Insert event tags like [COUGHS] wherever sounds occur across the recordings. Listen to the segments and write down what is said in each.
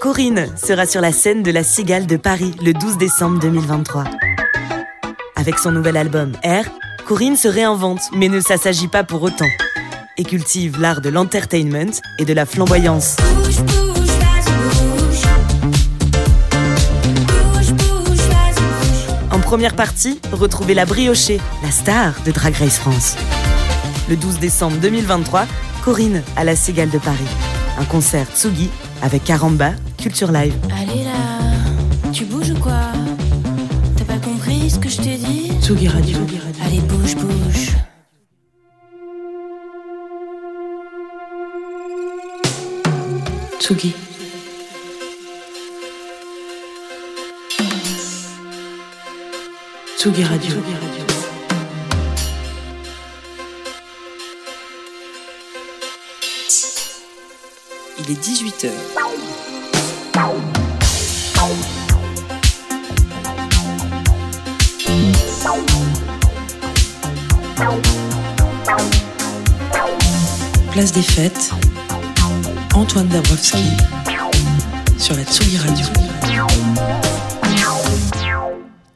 Corinne sera sur la scène de la Cigale de Paris le 12 décembre 2023. Avec son nouvel album R, Corinne se réinvente mais ne s'assagit pas pour autant et cultive l'art de l'entertainment et de la flamboyance. En première partie, retrouvez la briochée, la star de Drag Race France. Le 12 décembre 2023, Corinne à la Cigale de Paris. Un concert Tsugi avec Caramba Culture Live. Allez là, tu bouges ou quoi? T'as pas compris ce que je t'ai dit? Tsugi Radio. Allez, bouge, bouge. Tsugi. Tsugi Radio. Il est 18h. Place des fêtes. Antoine Dabrowski sur la Tsugi Radio.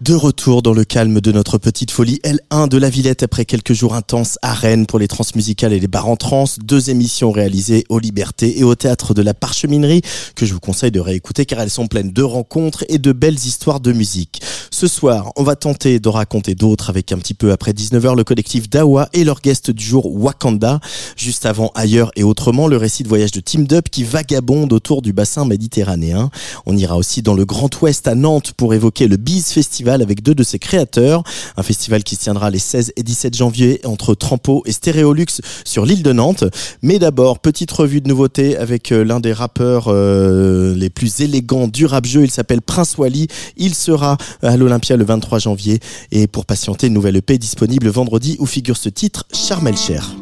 De retour dans le calme de notre petite folie L1 de la Villette après quelques jours intenses à Rennes pour les transmusicales et les bars en trans. Deux émissions réalisées aux Libertés et au Théâtre de la Parcheminerie que je vous conseille de réécouter car elles sont pleines de rencontres et de belles histoires de musique. Ce soir, on va tenter de raconter d'autres avec un petit peu après 19h le collectif Dawa et leur guest du jour Wakanda. Juste avant Ailleurs et Autrement, le récit de voyage de Team Dup qui vagabonde autour du bassin méditerranéen. On ira aussi dans le Grand Ouest à Nantes pour évoquer le Biz Festival avec deux de ses créateurs. Un festival qui se tiendra les 16 et 17 janvier entre Trampo et Stéréolux sur l'île de Nantes. Mais d'abord, petite revue de nouveautés avec euh, l'un des rappeurs euh, les plus élégants du rap jeu. Il s'appelle Prince Wally. Il sera à l'Olympia le 23 janvier. Et pour patienter, une nouvelle EP disponible vendredi où figure ce titre, Charmel Cher.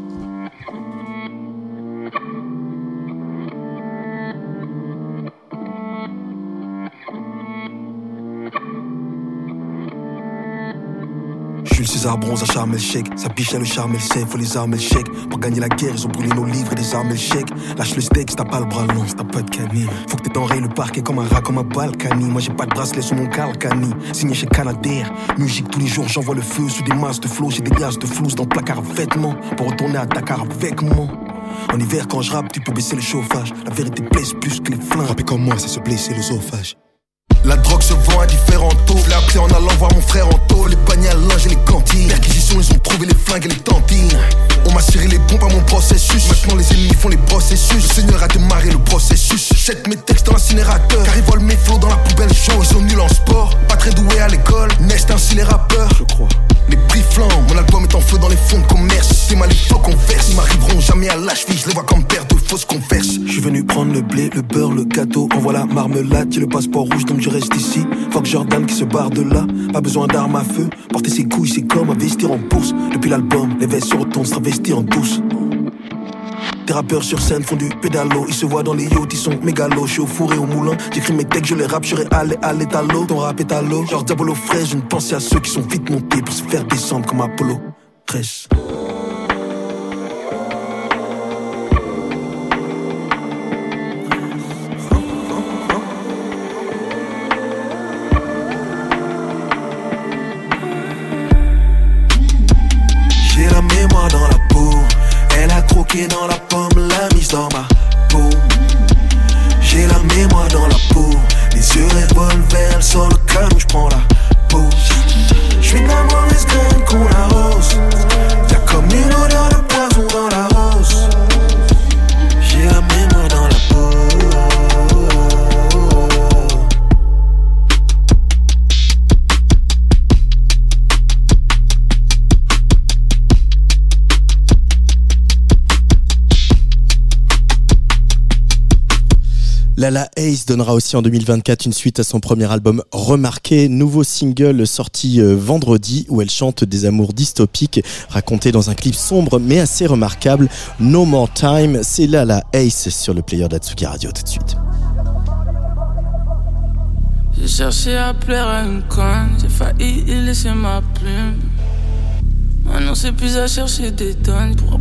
César bronze à charme le chèque. Sa biche a le charme le sait, faut les armes le chèque. Pour gagner la guerre, ils ont brûlé nos livres et des armes le chèque. Lâche le steak, t'as pas le bras long, t'as pas de canine. Faut que t'enrayes le parquet comme un rat, comme un balkany. Moi j'ai pas de bracelet sur mon calcani. Signé chez Canadair. Musique tous les jours, j'envoie le feu sous des masses de flots. J'ai des glaces de flouze dans le placard à vêtements. Pour retourner à Dakar avec moi. En hiver, quand je rappe, tu peux baisser le chauffage. La vérité blesse plus que les flingues. Rapper comme moi, c'est se blesser l'œsophage. La drogue se vend à différents taux. Appris en allant voir mon frère en taux. Les paniers à linge et les cantines. Perquisition, ils ont trouvé les flingues et les tantines. On m'a serré les bombes à mon processus. Maintenant, les ennemis font les processus. Le Seigneur a démarré le processus. Jette mes textes dans l'incinérateur. Car ils volent mes flots dans la poubelle chaude. Ils sont nuls en sport. Pas très doués à l'école. Nest ainsi les rappeurs. Je crois. Les prix flambent. Mon album est en feu dans les fonds de commerce. C'est mal verse. Ils m'arriveront jamais à cheville. Je les vois comme père de fausses converses. Je suis venu prendre le blé, le beurre, le gâteau. Envoie la marmelade. J'ai le passeport rouge donc je reste ici. Fuck Jordan qui se barre de là. Pas besoin d'armes à feu. Porter ses couilles, c'est comme investir en bourse. Depuis l'album, les vestes se retournent, se travestir en douce. Des rappeurs sur scène font du pédalo. Ils se voient dans les yachts, ils sont mégalos. Je au four et au moulin. J'écris mes textes, je les rappe, je allé à l'étalo. Ton rap est à l'eau. Genre Diabolo fraîche, une pensée à ceux qui sont vite montés pour se faire descendre comme Apollo. 13. J'ai la mémoire dans la peau. Elle a croqué dans la sort le calme, je prends la. Je Lala Ace donnera aussi en 2024 une suite à son premier album Remarqué, nouveau single sorti euh, vendredi où elle chante des amours dystopiques racontés dans un clip sombre mais assez remarquable. No More Time, c'est Lala Ace sur le player d'Atsuki Radio tout de suite. J'ai cherché à plaire à une conne, j'ai failli laisser ma plume. Plus à chercher des tonnes pour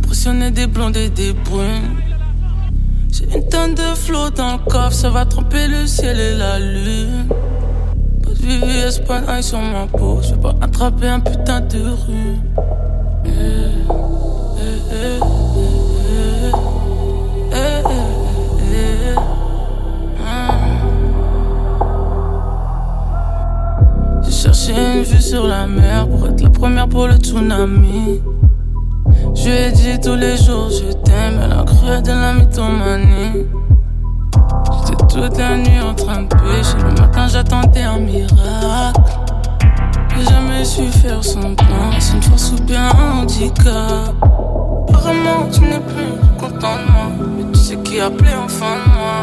des blondes des brunes. J'ai une tonne de flot dans le coffre, ça va tromper le ciel et la lune. Pas de VVS, pas sur ma peau, je vais pas attraper un putain de rue. J'ai cherché une vue sur la mer pour être la première pour le tsunami. Je lui ai dit tous les jours je t'aime, elle a cru de la mythomanie. J'étais toute la nuit en train de pêcher, le matin j'attendais un miracle. J'ai jamais su faire son plan, c'est une force ou bien un handicap? Apparemment tu n'es plus content de moi, mais tu sais qui a appelé enfin de moi.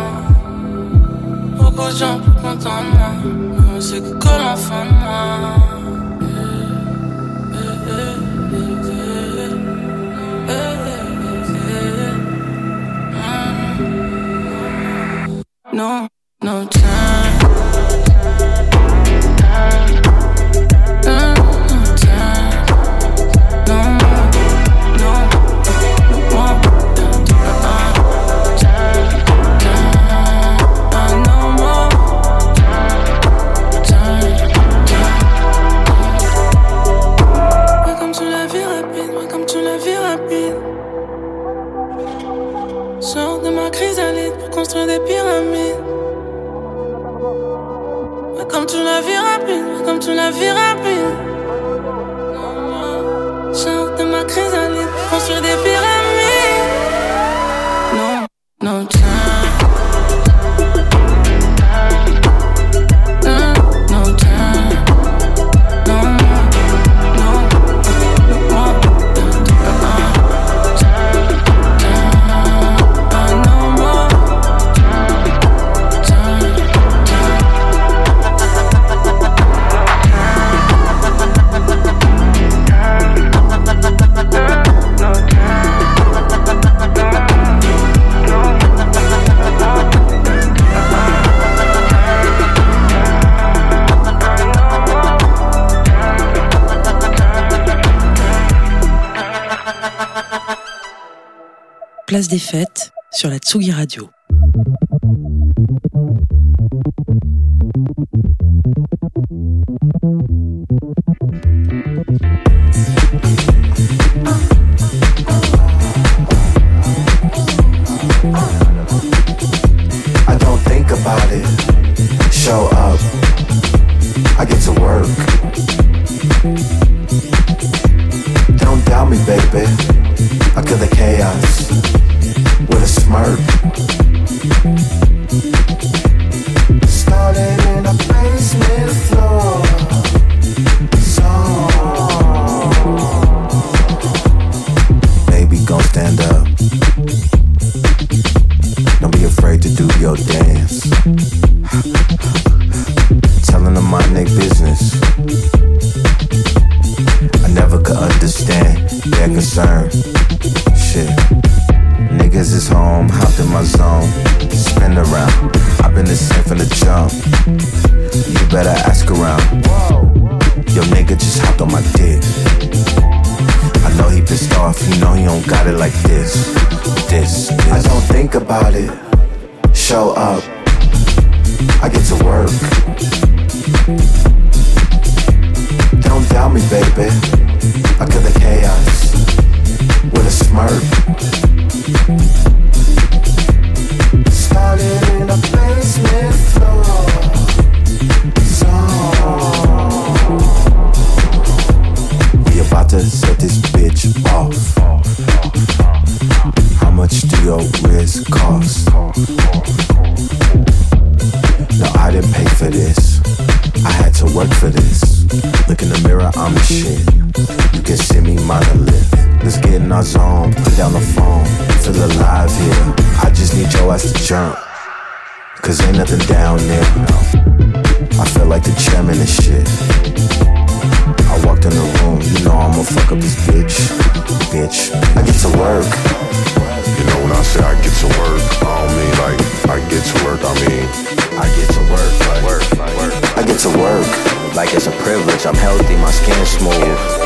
Beaucoup de gens plus contents de moi, mais on sait que colle enfin de moi. No, no Place des fêtes sur la Tsugi Radio. I don't think about it. Show up. I get to work. Don't doubt me, baby. I kill the chaos Murph. Yo, nigga just hopped on my dick. I know he pissed off, you know he don't got it like this. This, this. I don't think about it. Show up. I get to work. Don't doubt me, baby. I kill the chaos with a smirk. Started in a to set this bitch off. How much do your wrist cost? No, I didn't pay for this. I had to work for this. Look in the mirror, I'm the shit. You can see me monolith. Let's get in our zone, put down the phone. Feel alive here. I just need your ass to jump. Cause ain't nothing down there. I feel like the chairman and shit. In the room, you know I'ma fuck up this bitch. Bitch, I get to work. You know when I say I get to work, I don't mean like I get to work, I mean I get to work, like, work, like, work. I get to work like it's a privilege. I'm healthy, my skin smooth.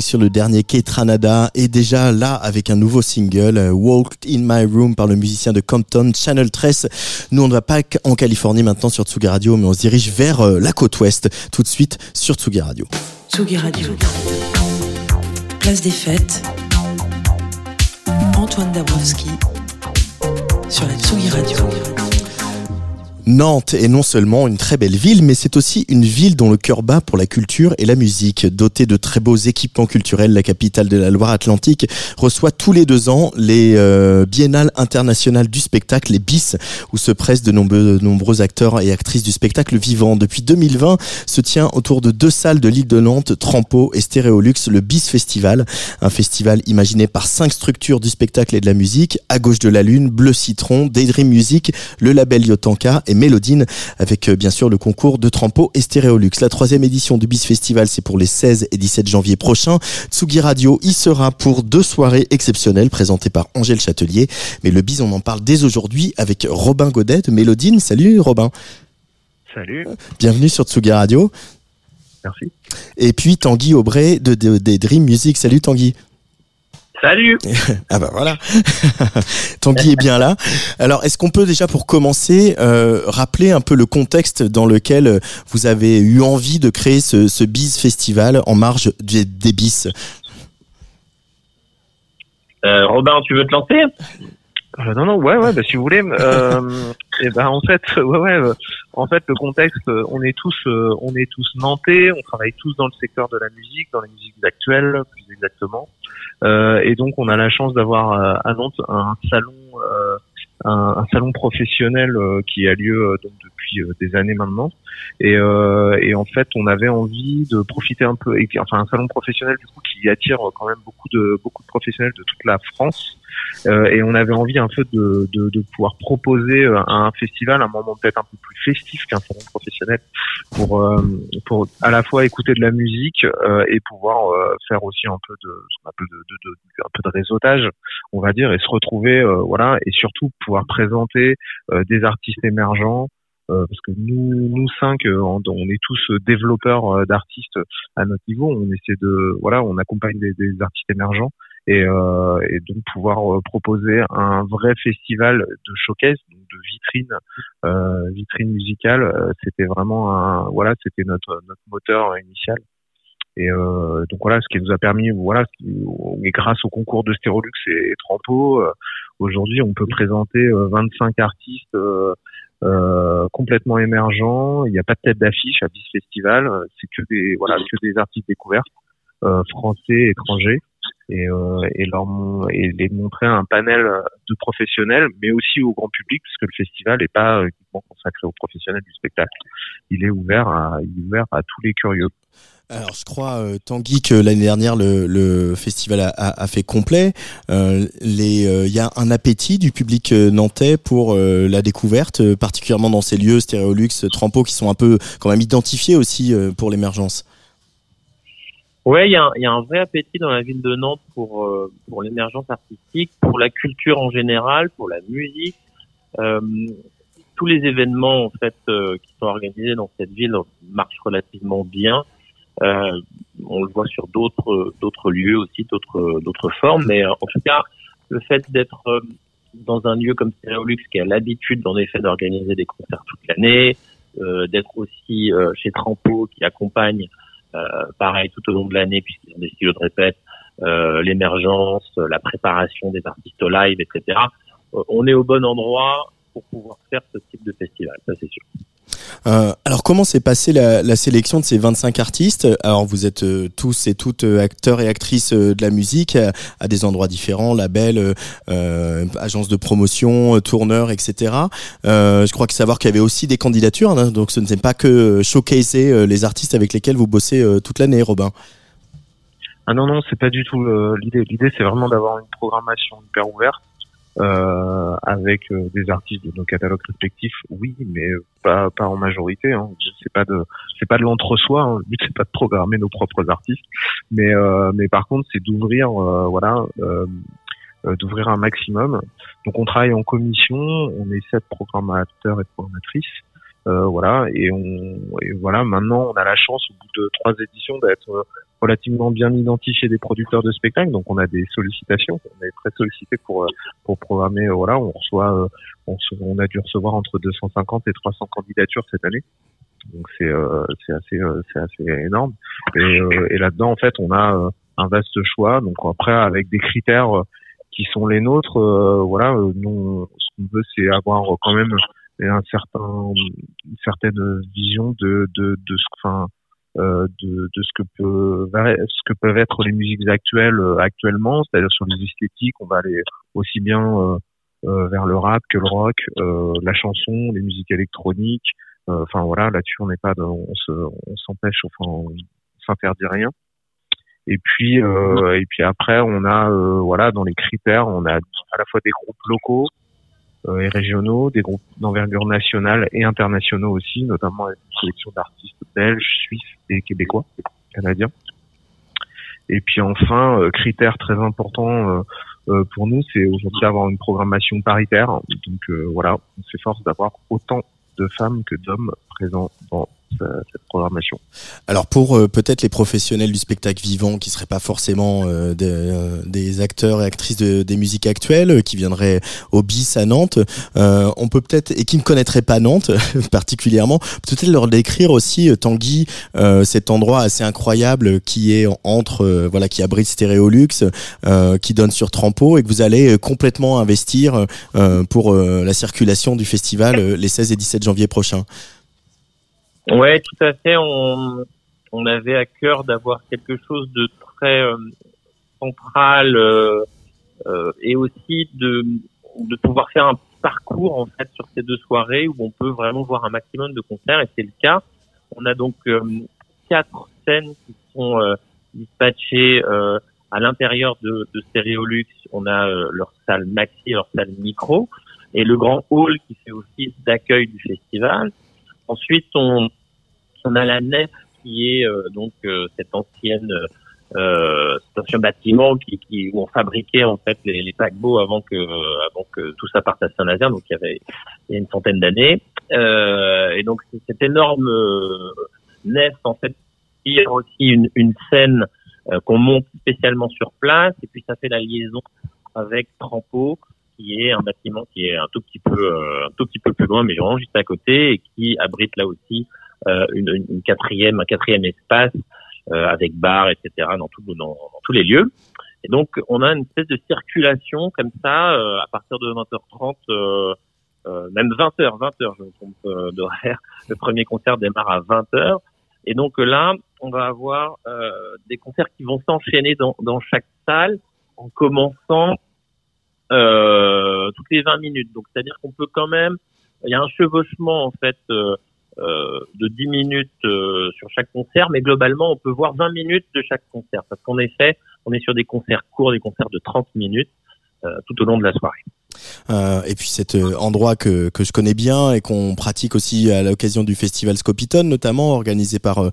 Sur le dernier Ketranada et déjà là avec un nouveau single euh, Walked in My Room par le musicien de Compton Channel 13. Nous on ne va pas en Californie maintenant sur Tsugi Radio mais on se dirige vers euh, la côte ouest tout de suite sur Tsugi Radio. Tsugi Radio. Place des fêtes. Antoine Dabrowski sur la Tsugi Radio. Nantes est non seulement une très belle ville, mais c'est aussi une ville dont le cœur bat pour la culture et la musique. Dotée de très beaux équipements culturels, la capitale de la Loire-Atlantique reçoit tous les deux ans les euh, biennales internationales du spectacle, les BIS, où se pressent de nombreux, de nombreux acteurs et actrices du spectacle vivant. Depuis 2020, se tient autour de deux salles de l'île de Nantes, Trampo et Stéréolux, le BIS Festival, un festival imaginé par cinq structures du spectacle et de la musique, à gauche de la lune, Bleu Citron, Daydream Music, le label Yotanka Mélodine, avec euh, bien sûr le concours de Trampo et Stéréolux. La troisième édition du BIS Festival, c'est pour les 16 et 17 janvier prochains. Tsugi Radio y sera pour deux soirées exceptionnelles présentées par Angèle Châtelier. Mais le BIS, on en parle dès aujourd'hui avec Robin Godet de Mélodine. Salut Robin. Salut. Bienvenue sur Tsugi Radio. Merci. Et puis Tanguy Aubray de, de- des Dream Music. Salut Tanguy. Salut. [LAUGHS] Ah bah voilà. [LAUGHS] Tanguy est bien là. Alors, est-ce qu'on peut déjà, pour commencer, euh, rappeler un peu le contexte dans lequel euh, vous avez eu envie de créer ce, ce Biz Festival en marge des, des bis Euh, Robin, tu veux te lancer? Euh, non, non, ouais, ouais, bah, si vous voulez. [LAUGHS] Et ben, en fait, [LAUGHS] ouais, ouais. euh, en fait, le contexte, euh, on est tous, euh, on est tous nantais. On travaille tous dans le secteur de la musique, dans les musiques actuelles, plus exactement. Euh, et donc, on a la chance d'avoir à Nantes un salon, euh, un, un salon professionnel euh, qui a lieu donc depuis des années maintenant. Et, et en fait, on avait envie de profiter un peu, et, enfin, un salon professionnel du coup qui attire quand même beaucoup de beaucoup de professionnels de toute la France. Euh, et on avait envie un peu de, de, de pouvoir proposer euh, un festival, un moment peut-être un peu plus festif qu'un salon professionnel, pour euh, pour à la fois écouter de la musique et pouvoir faire aussi un peu de un peu de, de, un peu de réseautage, on va dire, et se retrouver, voilà, et surtout pouvoir présenter des artistes émergents. parce que nous, nous cinq, on, est tous développeurs d'artistes à notre niveau. On essaie de, voilà, on accompagne des, des artistes émergents et, euh, et donc pouvoir euh, proposer un vrai festival de showcase, donc de vitrine, euh, vitrine musicale. c'était vraiment un, voilà, c'était notre notre moteur initial. Et euh, donc voilà, ce qui nous a permis, voilà, et grâce au concours de Stérolux et, Trampo, euh, aujourd'hui on peut présenter euh, 25 artistes complètement émergents. Il n'y a pas de tête d'affiche à Bis Festival, c'est que des voilà, que des artistes découverts, français, étrangers et, euh, et, les montrer un panel de professionnels, mais aussi au grand public, puisque le festival n'est pas euh, uniquement consacré aux professionnels du spectacle. Il est ouvert à, à tous les curieux. Alors, je crois, euh, Tanguy, que l'année dernière, le, festival a, fait complet. Euh, euh, Il y a un appétit du public euh, nantais pour euh, la découverte, euh, particulièrement dans ces lieux, Stéréolux, Trampo, qui sont un peu quand même identifiés aussi euh, pour l'émergence. Ouais, il y, a un- y a un vrai appétit dans la ville de Nantes pour euh, pour l'émergence artistique, pour la culture en général, pour la musique. Euh, tous les événements en fait euh, qui sont organisés dans cette ville marchent relativement bien. Euh, on le voit sur d'autres d'autres lieux aussi, d'autres d'autres formes, mais euh, en tout cas le fait d'être euh, dans un lieu comme Stereolux qui a l'habitude en effet d'organiser des concerts toute l'année, d'être aussi chez Trampo qui accompagne pareil tout au long de l'année puisqu'ils ont des studios de répète, l'émergence, la préparation des artistes live, etc. on est au bon endroit pour pouvoir faire ce type de festival, ça c'est sûr. Euh, alors comment s'est passée la, la, sélection de ces 25 artistes? Alors vous êtes euh, tous et toutes euh, acteurs et actrices de la musique à, des endroits différents, labels, euh, agences de promotion, tourneurs, etc. je crois que savoir qu'il y avait aussi des candidatures, hein, donc ce n'est pas que showcaser les artistes avec lesquels vous bossez toute l'année, Robin. Ah non non, c'est pas du tout l'idée. L'idée c'est vraiment d'avoir une programmation hyper ouverte euh, avec euh, des artistes de nos catalogues respectifs, oui, mais pas pas en majorité. Hein. C'est pas de c'est pas de l'entre-soi. Hein. Le but c'est pas de programmer nos propres artistes, mais euh, mais par contre c'est d'ouvrir euh, voilà d'ouvrir un maximum. Donc on travaille en commission, on est sept programmateurs et programmatrices. Euh, voilà et on et voilà maintenant on a la chance au bout de trois éditions d'être relativement bien identifié des producteurs de spectacles, donc on a des sollicitations, on est très sollicité pour euh, pour programmer. Euh, voilà, on reçoit, euh, on, on, a dû recevoir entre 250 et 300 candidatures cette année, donc c'est c'est assez c'est assez énorme. Et, et là-dedans, en fait, on a un vaste choix. Donc après, avec des critères qui sont les nôtres, voilà, nous, ce qu'on veut, c'est avoir quand même un certain une certaine vision de de de ce enfin euh, de, de, ce que peut ce que peuvent être les musiques actuelles euh, actuellement, c'est-à-dire sur les esthétiques, on va aller aussi bien euh, euh vers le rap que le rock, la chanson, les musiques électroniques. Enfin voilà, là-dessus on n'est pas, on se, on s'empêche, enfin on s'interdit rien. Et puis et puis après on a voilà dans les critères on a à la fois des groupes locaux, euh, et régionaux, des groupes d'envergure nationale et internationaux aussi, notamment une sélection d'artistes belges, suisses et québécois, canadiens. Et puis enfin, euh, critère très important euh, pour nous, c'est aujourd'hui d'avoir une programmation paritaire. Donc voilà, on s'efforce d'avoir autant de femmes que d'hommes présents dans programmation. Alors pour euh, peut-être les professionnels du spectacle vivant qui seraient pas forcément euh, euh, des acteurs et actrices de, des musiques actuelles, qui viendraient au BIS à Nantes, on peut peut-être et qui ne connaîtraient pas Nantes [LAUGHS] particulièrement, peut-être leur décrire aussi Tanguy, cet endroit assez incroyable qui est entre voilà qui abrite Stéréolux, qui donne sur Trampo et que vous allez complètement investir pour la circulation du festival les 16 et 17 janvier prochains. Ouais, tout à fait. On, on avait à cœur d'avoir quelque chose de très euh, central euh, euh, et aussi de, de pouvoir faire un parcours en fait sur ces deux soirées où on peut vraiment voir un maximum de concerts et c'est le cas. On a donc euh, quatre scènes qui sont dispatchées à l'intérieur de, de Stéréolux. On a leur salle maxi leur salle micro et le grand hall qui fait office d'accueil du festival. Ensuite, on, on a la nef qui est euh, donc euh, cette ancienne euh, cet ancien bâtiment qui, qui, où on fabriquait en fait les, les paquebots avant que avant que tout ça parte à Saint-Nazaire, donc il y avait il y a une centaine d'années. Euh, et donc cette énorme nef en fait il y a aussi une, une scène qu'on monte spécialement sur place et puis ça fait la liaison avec Trampo qui est un bâtiment qui est un tout petit peu un tout petit peu plus loin mais vraiment juste à côté et qui abrite là aussi euh, une, une, quatrième un quatrième espace euh, avec bar etc dans, tout, dans, dans, tous les lieux. Et donc on a une espèce de circulation comme ça euh, à partir de 20h30 euh, même 20h 20h je me trompe d'horaire. Le premier concert démarre à 20h et donc là on va avoir des concerts qui vont s'enchaîner dans, dans chaque salle en commençant euh, toutes les 20 minutes. Donc, c'est-à-dire qu'on peut quand même, il y a un chevauchement en fait euh, euh de 10 minutes euh, sur chaque concert, mais globalement, on peut voir 20 minutes de chaque concert, parce qu'en effet, on est sur des concerts courts, des concerts de 30 minutes euh, tout au long de la soirée. Euh, et puis cet euh, endroit que, que je connais bien et qu'on pratique aussi à l'occasion du festival Scopitone notamment organisé par euh,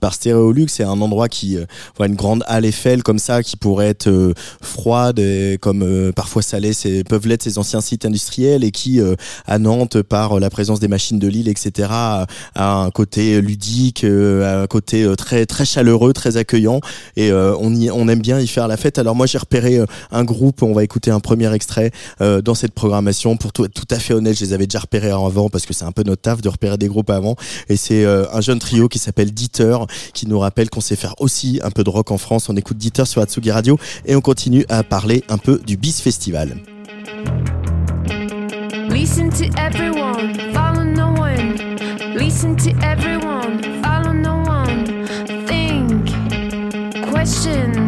par, Stéréolux c'est un endroit qui voit une grande halle Eiffel comme ça qui pourrait être froide et comme parfois salée c'est peuvent l'être ces anciens sites industriels et qui à Nantes par la présence des machines de Lille etc a, a un côté ludique a un côté très très chaleureux très accueillant. Et on y on aime bien y faire la fête. Alors moi j'ai repéré un groupe on va écouter un premier extrait euh, dans cette programmation. Pour tout être tout à fait honnête, je les avais déjà repérés avant parce que c'est un peu notre taf de repérer des groupes avant. Et c'est euh, un jeune trio qui s'appelle Dieter qui nous rappelle qu'on sait faire aussi un peu de rock en France. On écoute Dieter sur Atsugi Radio et on continue à parler un peu du Bis Festival. Listen to everyone, follow no one. Listen to everyone, follow no one. Think, question,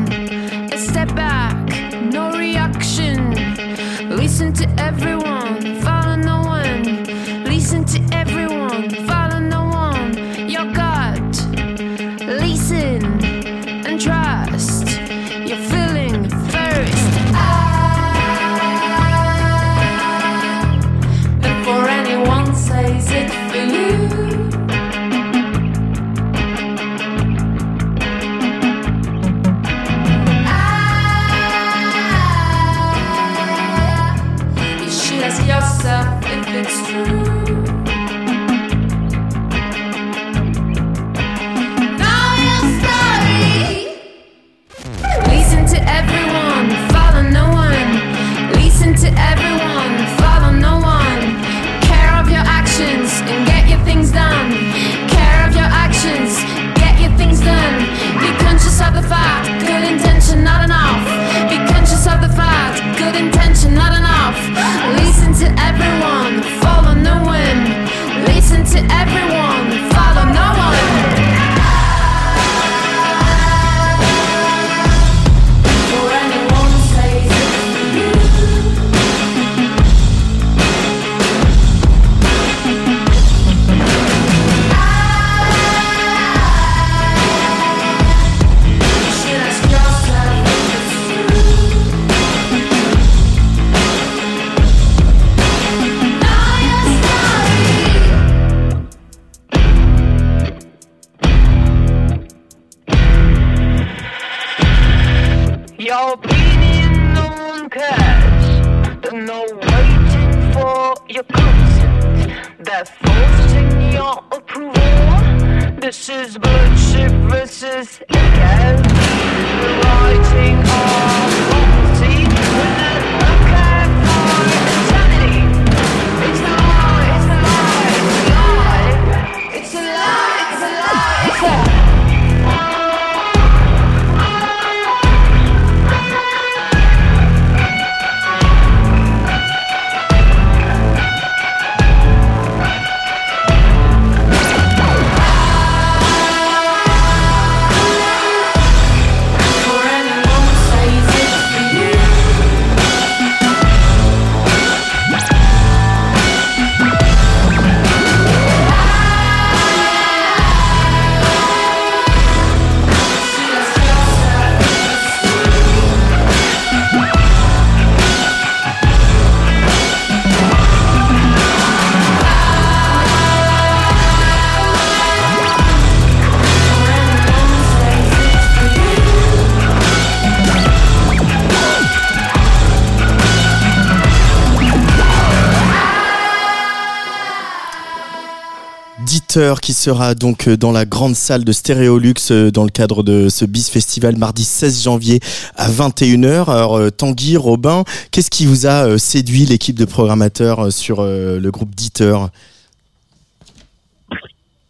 Qui sera donc euh, dans la grande salle de Stéréolux euh, dans le cadre de ce BIS Festival mardi 16 janvier à 21h. Alors euh, Tanguy, Robin, qu'est-ce qui vous a séduit l'équipe de programmateurs sur le groupe Dieter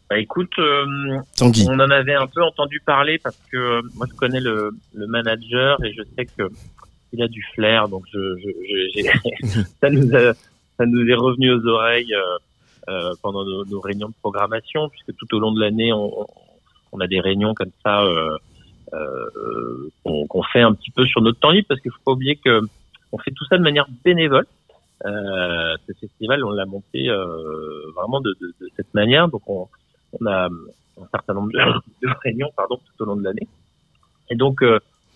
Bah écoute, euh, Tanguy. on en avait un peu entendu parler parce que euh, moi je connais le, le manager et je sais que il a du flair, donc je, je, je- j'ai- [LAUGHS] ça nous a, ça nous est revenu aux oreilles euh, euh, pendant nos, nos réunions de programmation, puisque tout au long de l'année on, on- a des réunions comme ça euh, euh, qu'on fait un petit peu sur notre temps libre, parce qu'il faut pas oublier que on fait tout ça de manière bénévole. Euh, ce festival, on l'a monté euh, vraiment de, de, de cette manière, donc on, on a un certain nombre de, [COUGHS] réunions pardon tout au long de l'année et donc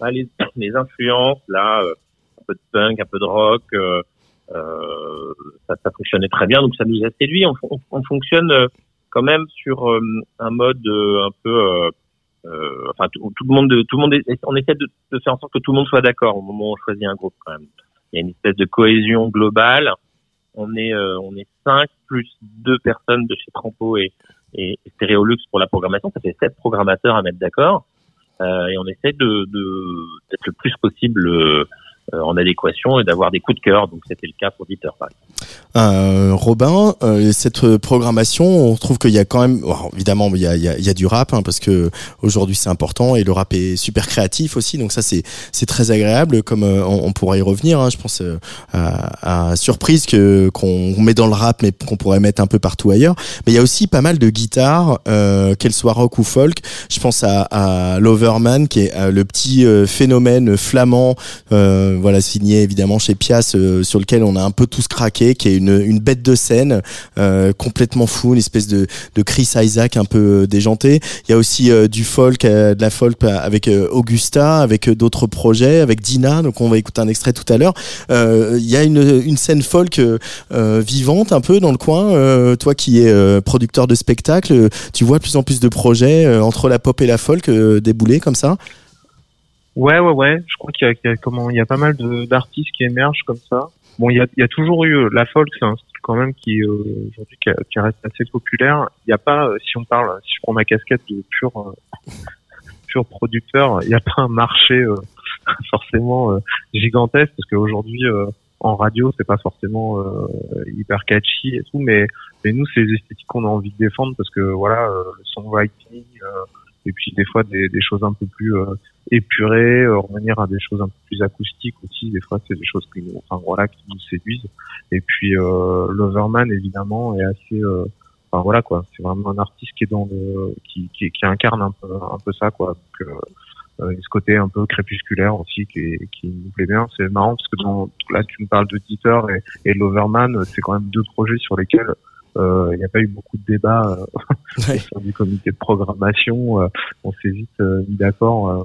bah, les, [COUGHS] les influences là un peu de punk un peu de rock euh, ça, ça fonctionnait très bien, donc ça nous a séduit. On, on, on fonctionne euh, quand même sur euh, un mode euh, un peu, euh, enfin tout, le monde, tout le monde, est- on essaie de, de faire en sorte que tout le monde soit d'accord au moment où on choisit un groupe quand même. Il y a une espèce de cohésion globale. On est, on est cinq plus deux personnes de chez Trampo et, et Stéréolux pour la programmation. Ça fait sept programmateurs à mettre d'accord. Et on essaie de d'être le plus possible en adéquation et d'avoir des coups de cœur. Donc c'était le cas pour Dieter, par. Euh, Robin, euh, cette programmation, on trouve qu'il y a quand même, évidemment, il y a, il y a- il y a du rap hein, parce que aujourd'hui c'est important et le rap est super créatif aussi, donc ça c'est c'est très agréable. Comme euh, on, on pourra y revenir, hein, je pense euh, à, à surprise que qu'on met dans le rap, mais qu'on pourrait mettre un peu partout ailleurs. Mais il y a aussi pas mal de guitares, euh, qu'elles soient rock ou folk. Je pense à, à Loverman, qui est euh, le petit euh, phénomène flamand, euh, voilà signé évidemment chez Pias, euh, sur lequel on a un peu tous craqué, qui est une, une bête de scène euh, complètement fou, une espèce de, de Chris Isaac un peu déjanté. Il y a aussi euh, du folk, euh, de la folk avec euh, Augusta, avec euh, d'autres projets, avec Dina. Donc on va écouter un extrait tout à l'heure. Euh, Il y a une, une scène folk euh, euh, vivante un peu dans le coin. Euh, toi qui es euh, producteur de spectacle, euh, tu vois de plus en plus de projets euh, entre la pop et la folk euh, débouler comme ça? Ouais, ouais, ouais. Je crois qu'il y a, qu'il y a comment, il y a pas mal d'artistes qui émergent comme ça. Bon, il y a, il y a toujours eu euh, la folk, c'est un style quand même qui euh, aujourd'hui qui, qui reste assez populaire. Il n'y a pas, euh, si on parle, si je prends ma casquette de pur euh, [LAUGHS] pur producteur, il n'y a pas un marché euh, [LAUGHS] forcément euh, gigantesque parce qu'aujourd'hui en radio c'est pas forcément hyper catchy et tout, mais mais nous c'est les esthétiques qu'on a envie de défendre parce que voilà le songwriting euh, et puis des fois des, des choses un peu plus euh, épurées, euh, revenir à des choses un peu plus acoustiques aussi. Des fois, c'est des choses qui nous, enfin voilà, qui nous séduisent. Et puis euh, Loverman évidemment est assez, euh, enfin voilà quoi. C'est vraiment un artiste qui est dans le, qui, qui, qui incarne un peu, un peu ça quoi. Donc, euh, euh, ce côté un peu crépusculaire aussi qui, qui nous plaît bien. C'est marrant parce que dans, là tu me parles de Dieter et, et Loverman, c'est quand même deux projets sur lesquels il n'y a pas eu beaucoup de débats euh, [LAUGHS] sur du comité de programmation. Euh, on s'est vite euh, mis d'accord euh,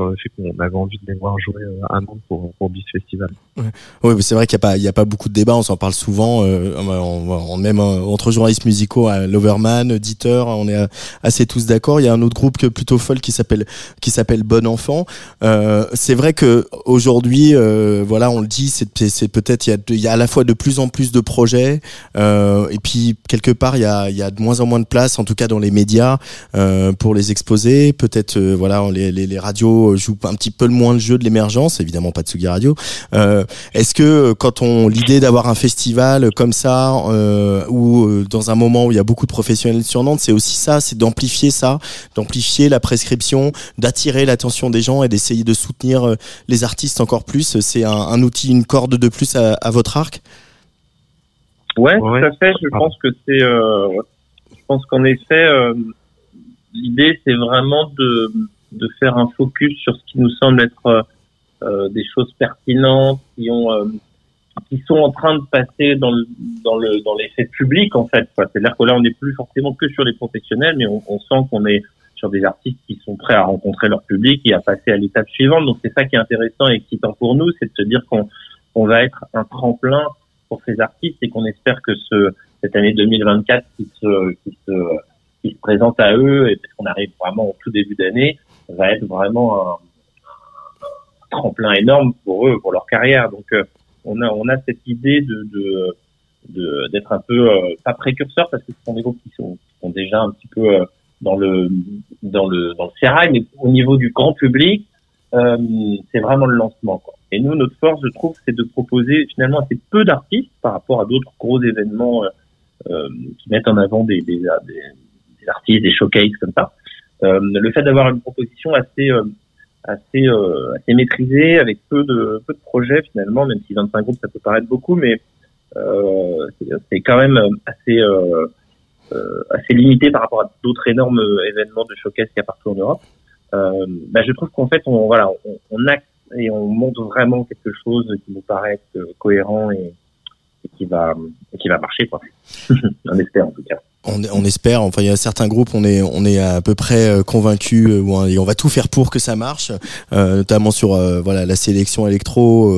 sur le fait qu'on avait envie de les voir jouer euh, à Nantes pour, pour Bis Festival. Oui, c'est vrai qu'il n'y a a pas beaucoup de débats. On s'en parle souvent. Euh, on, on- même euh, entre journalistes musicaux, à Loverman, Dieter, on est assez tous d'accord. Il y a un autre groupe que plutôt folk qui s'appelle, Bon Enfant. C'est vrai que aujourd'hui, voilà, on le dit, c'est, peut-être il y a, à la fois de plus en plus de projets, et puis quelque part il y a, y a de moins en moins de place, en tout cas dans les médias, pour les exposer. Peut-être, voilà, les radios jouent un petit peu le moins le jeu de l'émergence. Évidemment, pas de Tsugi Radio. Euh, est-ce que euh, quand on l'idée d'avoir un festival comme ça euh, ou euh, dans un moment où il y a beaucoup de professionnels sur Nantes, c'est aussi ça, c'est d'amplifier ça, d'amplifier la prescription, d'attirer l'attention des gens et d'essayer de soutenir euh, les artistes encore plus. C'est un, un outil, une corde de plus à, à votre arc? Ouais, tout à fait. Je pense que c'est, euh, je pense qu'en effet, euh, l'idée c'est vraiment de de faire un focus sur ce qui nous semble être euh, euh, des choses pertinentes, qui ont, euh, qui sont en train de passer dans le dans le dans l'effet public en fait. C'est-à-dire que là, on n'est plus forcément que sur les professionnels, mais on, on sent qu'on est sur des artistes qui sont prêts à rencontrer leur public et à passer à l'étape suivante. Donc c'est ça qui est intéressant et excitant pour nous, c'est de se dire qu'on on va être un tremplin pour ces artistes et qu'on espère que ce cette année 2024 qui se qui se qui se présente à eux et parce qu'on arrive vraiment au tout début d'année va être vraiment un, tremplin énorme pour eux pour leur carrière. Donc euh, on a on a cette idée de de de- d'être un peu euh, pas précurseur parce que ce sont des groupes qui sont, qui sont déjà un petit peu euh, dans le dans le dans le sérail mais au niveau du grand public euh, c'est vraiment le lancement quoi. Et nous notre force je trouve c'est de proposer finalement assez peu d'artistes par rapport à d'autres gros événements euh, euh, qui mettent en avant des, des, des, des artistes des showcases comme ça. Euh, le fait d'avoir une proposition assez euh, assez euh, assez maîtrisée avec peu de peu de projets finalement même si 25 groupes ça peut paraître beaucoup mais c'est- quand même assez assez limité par rapport à d'autres énormes événements de showcase qu'il y a partout en Europe. Euh, bah, je trouve qu'en fait on voilà on, on et on monte vraiment quelque chose qui nous paraît cohérent et, et qui va et qui va marcher quoi. [LAUGHS] on espère en tout cas. On, espère, enfin il y a certains groupes, on est on est à peu près euh, convaincus euh, et on va tout faire pour que ça marche, euh, notamment sur voilà la sélection électro.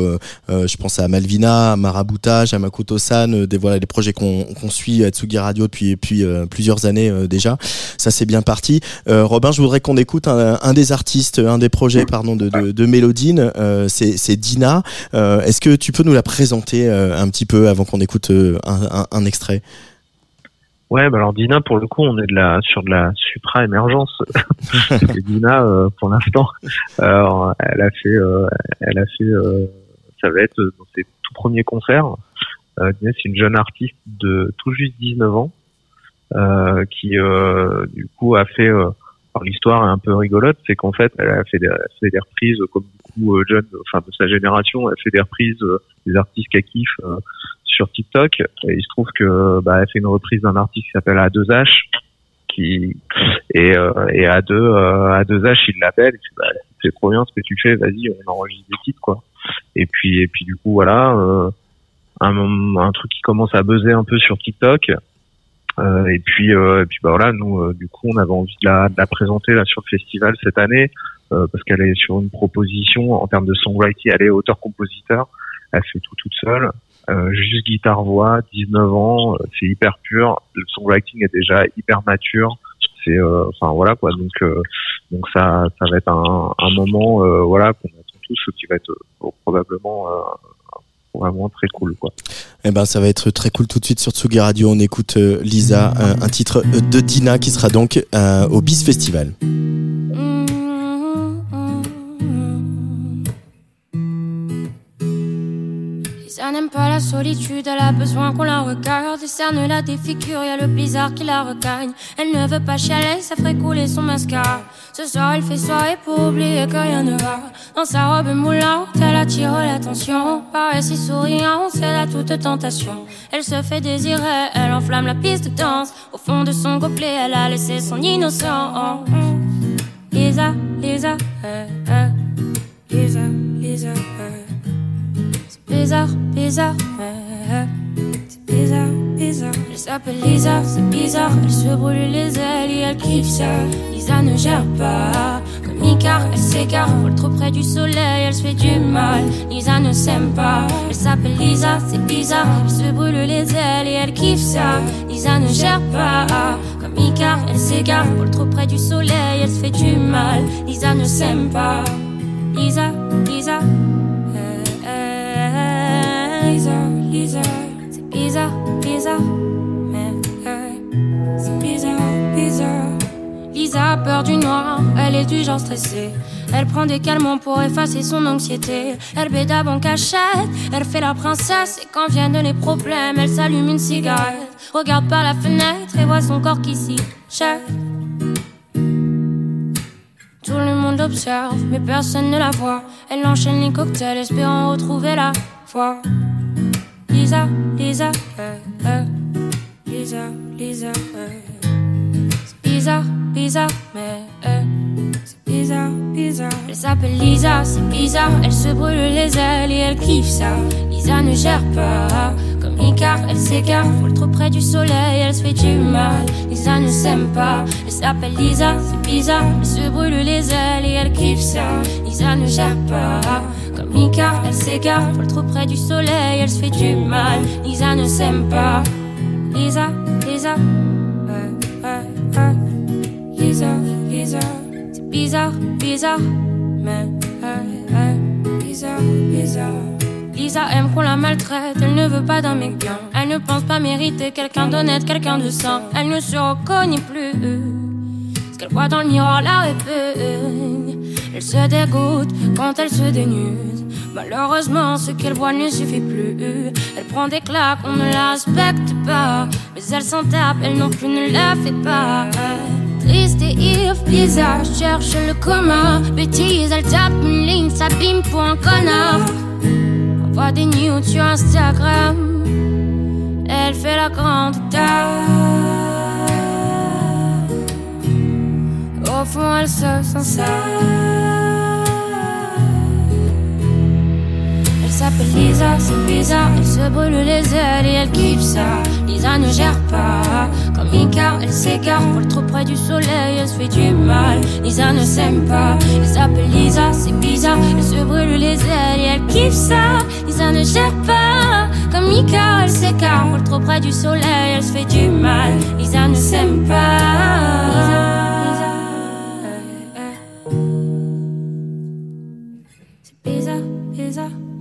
je pense à Malvina, à Maraboutage, à Makoto-san, euh, des voilà des projets qu'on suit à Tsugi Radio depuis plusieurs années déjà. Ça c'est bien parti. Robin, je voudrais qu'on écoute un, des artistes, un des projets pardon de de, Mélodine. C'est Dina. Est-ce que tu peux nous la présenter un petit peu avant qu'on écoute un extrait? Ouais, bah alors Dina, pour le coup, on est de la sur de la supra émergence. [LAUGHS] Et Dina, euh, pour l'instant, alors, elle a fait, euh, elle a fait, euh, ça va être dans ses tout premiers concerts. Euh, Dina, c'est une jeune artiste de tout juste 19 ans euh, qui, euh, du coup, a fait. Euh, alors l'histoire est un peu rigolote, c'est qu'en fait, elle a fait des, fait des reprises comme beaucoup euh, jeunes, enfin de sa génération, elle a fait des reprises euh, des artistes qu'elle kiffe euh, sur TikTok. Il se trouve que bah, fait une reprise d'un artiste qui s'appelle A2H, qui et, euh, et A2 euh, A2H il l'appelle, fait, bah, c'est trop bien ce que tu fais, vas-y on enregistre des titres quoi. Et puis et puis du coup voilà euh, un un truc qui commence à buzzer un peu sur TikTok. Euh, et puis euh, et puis bah voilà nous euh, du coup on avait envie de la, présenter sur le festival cette année euh, parce qu'elle est sur une proposition en termes de songwriting elle est auteur-compositeur elle fait tout toute seule euh, juste guitare voix 19 ans euh, c'est hyper pur. Le songwriting est déjà hyper mature. C'est euh, enfin voilà quoi. Donc euh, donc ça ça va être un, un moment euh, voilà qu'on attend tous qui va être euh, probablement euh, vraiment très cool quoi. Eh ben, ça va être très cool tout de suite sur Tsugi Radio. On écoute euh, Lisa, euh, un titre de Dina qui sera donc euh, au BIS Festival. Lisa n'aime pas la solitude, elle a besoin qu'on la regarde. Décerne la défigure, y a le blizzard qui la regagne. Elle ne veut pas chialer, ça ferait couler son mascara. Ce soir, elle fait soirée pour oublier que rien ne va. Dans sa robe moulante, elle attire l'attention. Paraît si souriante, c'est à toute tentation. Elle se fait désirer, elle enflamme la piste de danse. Au fond de son gobelet, elle a laissé son innocent. Lisa, Lisa, euh, euh. Lisa, bizarre, bizarre. C'est bizarre, bizarre. Elle s'appelle Lisa, c'est bizarre. Elle se brûle les ailes et elle kiffe ça. Lisa ne gère pas. Comme Icar, elle s'égare. Vole trop près du soleil, elle se fait du mal. Lisa ne s'aime pas. Elle s'appelle Lisa, c'est bizarre. Elle se brûle les ailes et elle kiffe ça. Lisa ne gère pas. Comme Icar, elle s'égare. Vole trop près du soleil, elle se fait du mal. Lisa ne s'aime pas. Lisa, Lisa. Lisa, Lisa. C'est bizarre, bizarre. Mais, c'est bizarre, bizarre. Lisa a peur du noir, elle est du genre stressée. Elle prend des calmants pour effacer son anxiété. Elle bédave en cachette, elle fait la princesse. Et quand viennent les problèmes, elle s'allume une cigarette. Regarde par la fenêtre et voit son corps qui s'y jette. Tout le monde l'observe, mais personne ne la voit. Elle enchaîne les cocktails, espérant retrouver la foi. Lisa, Lisa, euh. Lisa, Lisa. C'est bizarre, bizarre, mais. C'est bizarre, bizarre. Elle s'appelle Lisa, c'est bizarre. Elle se brûle les ailes et elle kiffe ça. Lisa ne gère pas. Comme Icar, elle s'égare. Vole trop près du soleil, elle se fait du mal. Lisa ne s'aime pas. Elle s'appelle Lisa, c'est bizarre. Elle se brûle les ailes et elle kiffe ça. Lisa ne gère pas. Icar, elle s'égare. Vole trop près du soleil, elle se fait du mal. Lisa ne s'aime pas. Lisa, Lisa. Ouais, ouais, ouais. Lisa, Lisa. C'est bizarre, bizarre. Mais, ouais, ouais. Bizarre, bizarre. Lisa aime qu'on la maltraite, elle ne veut pas d'un mec. Elle ne pense pas mériter quelqu'un d'honnête, quelqu'un de sain. Elle ne se reconnaît plus. Ce qu'elle voit dans le miroir la répugne. Elle se dégoûte quand elle se dénude. Malheureusement, ce qu'elle voit ne suffit plus. Elle prend des claques, on ne la pas. Mais elle s'en tape, elle non plus ne la fait pas. Triste et ivre, bizarre, cherche le commun. Bêtise, elle tape une ligne, s'abîme pour un connard. Envoie des nudes sur Instagram. Elle fait la grande dame. Au fond, elle se sent seule. S'appelle Lisa, c'est bizarre. Elle se brûle les ailes et elle kiffe ça. Lisa ne gère pas. Comme Mika, elle s'égare. Vole trop près du soleil, elle se fait du mal. Lisa ne s'aime pas. Elle s'appelle Lisa, c'est bizarre. Elle se brûle les ailes et elle kiffe ça. Lisa ne gère pas. Comme Mika, elle s'égare. Vole trop près du soleil, elle se fait du mal. Lisa ne s'aime pas. C'est bizarre, bizarre.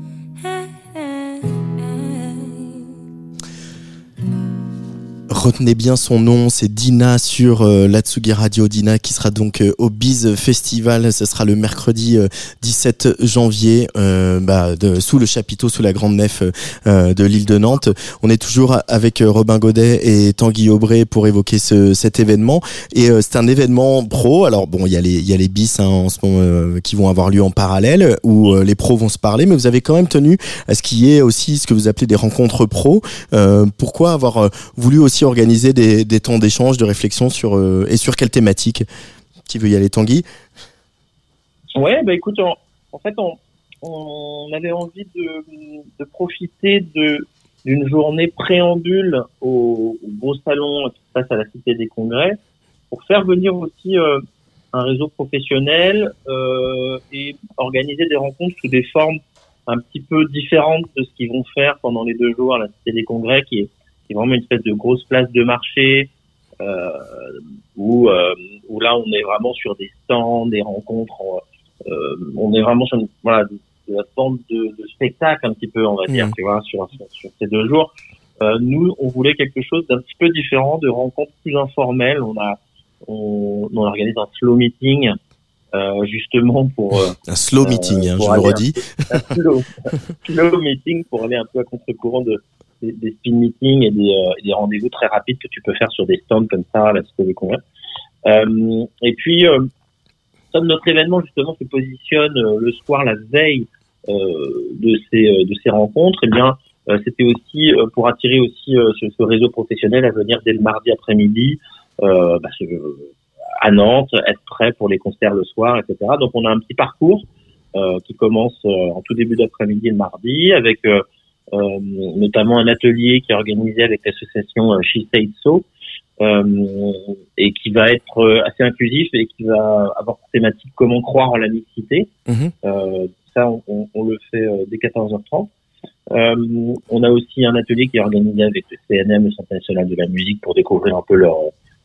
Retenez bien son nom, c'est Dina sur euh, l'Atsugi Radio. Dina qui sera donc euh, au Biz Festival. Ce sera le mercredi euh, 17 janvier, euh, bah, de- sous le chapiteau, sous la grande nef euh, de l'île de Nantes. On est toujours avec euh, Robin Godet et Tanguy Aubray pour évoquer ce, cet événement. Et euh, c'est un événement pro. Alors bon, il y a les, y a les bis hein, en ce moment euh, qui vont avoir lieu en parallèle où euh, les pros vont se parler, mais vous avez quand même tenu à ce qu'il y ait aussi ce que vous appelez des rencontres pro. Euh, pourquoi avoir euh, voulu aussi organiser des, temps d'échange, de réflexion sur euh, et sur quelle thématique Qui veut y aller, Tanguy? Ouais, bah écoute, en, fait, on, avait envie de, profiter d'une journée préambule au, au beau salon qui se passe à la Cité des Congrès pour faire venir aussi euh, un réseau professionnel euh, et organiser des rencontres sous des formes un petit peu différentes de ce qu'ils vont faire pendant les deux jours à la Cité des Congrès, qui est, qui est vraiment une espèce de grosse place de marché euh, où, euh, où là on est vraiment sur des stands, des rencontres. euh, on est vraiment sur une, voilà, de, de la forme de, de spectacle un petit peu, on va dire, Mhm. tu vois, sur, sur, sur ces deux jours. Euh, nous, on voulait quelque chose d'un petit peu différent, de rencontres plus informelles. On a, on, on organise un slow meeting, euh, justement pour euh, Un slow meeting, hein, pour je le redis. un slow, slow meeting pour aller un peu à contre-courant de, des, des speed meetings et des, euh, des rendez-vous très rapides que tu peux faire sur des stands comme ça à la Cité des Congrès. Euh, et puis, euh, comme notre événement justement se positionne euh, le soir, la veille euh, de ces de ces rencontres, eh bien, c'était aussi pour attirer aussi ce, ce réseau professionnel à venir dès le mardi après-midi bah, à Nantes, être prêt pour les concerts le soir, etc. Donc, on a un petit parcours qui commence en tout début d'après-midi le mardi avec notamment un atelier qui est organisé avec l'association euh, She Said So euh, et qui va être euh, assez inclusif et qui va avoir pour thématique comment croire en la mixité. Euh, ça, on, on- on le fait euh, dès 14h30. Euh, on a aussi un atelier qui est organisé avec le CNM, le Centre national de la musique, pour découvrir un peu leurs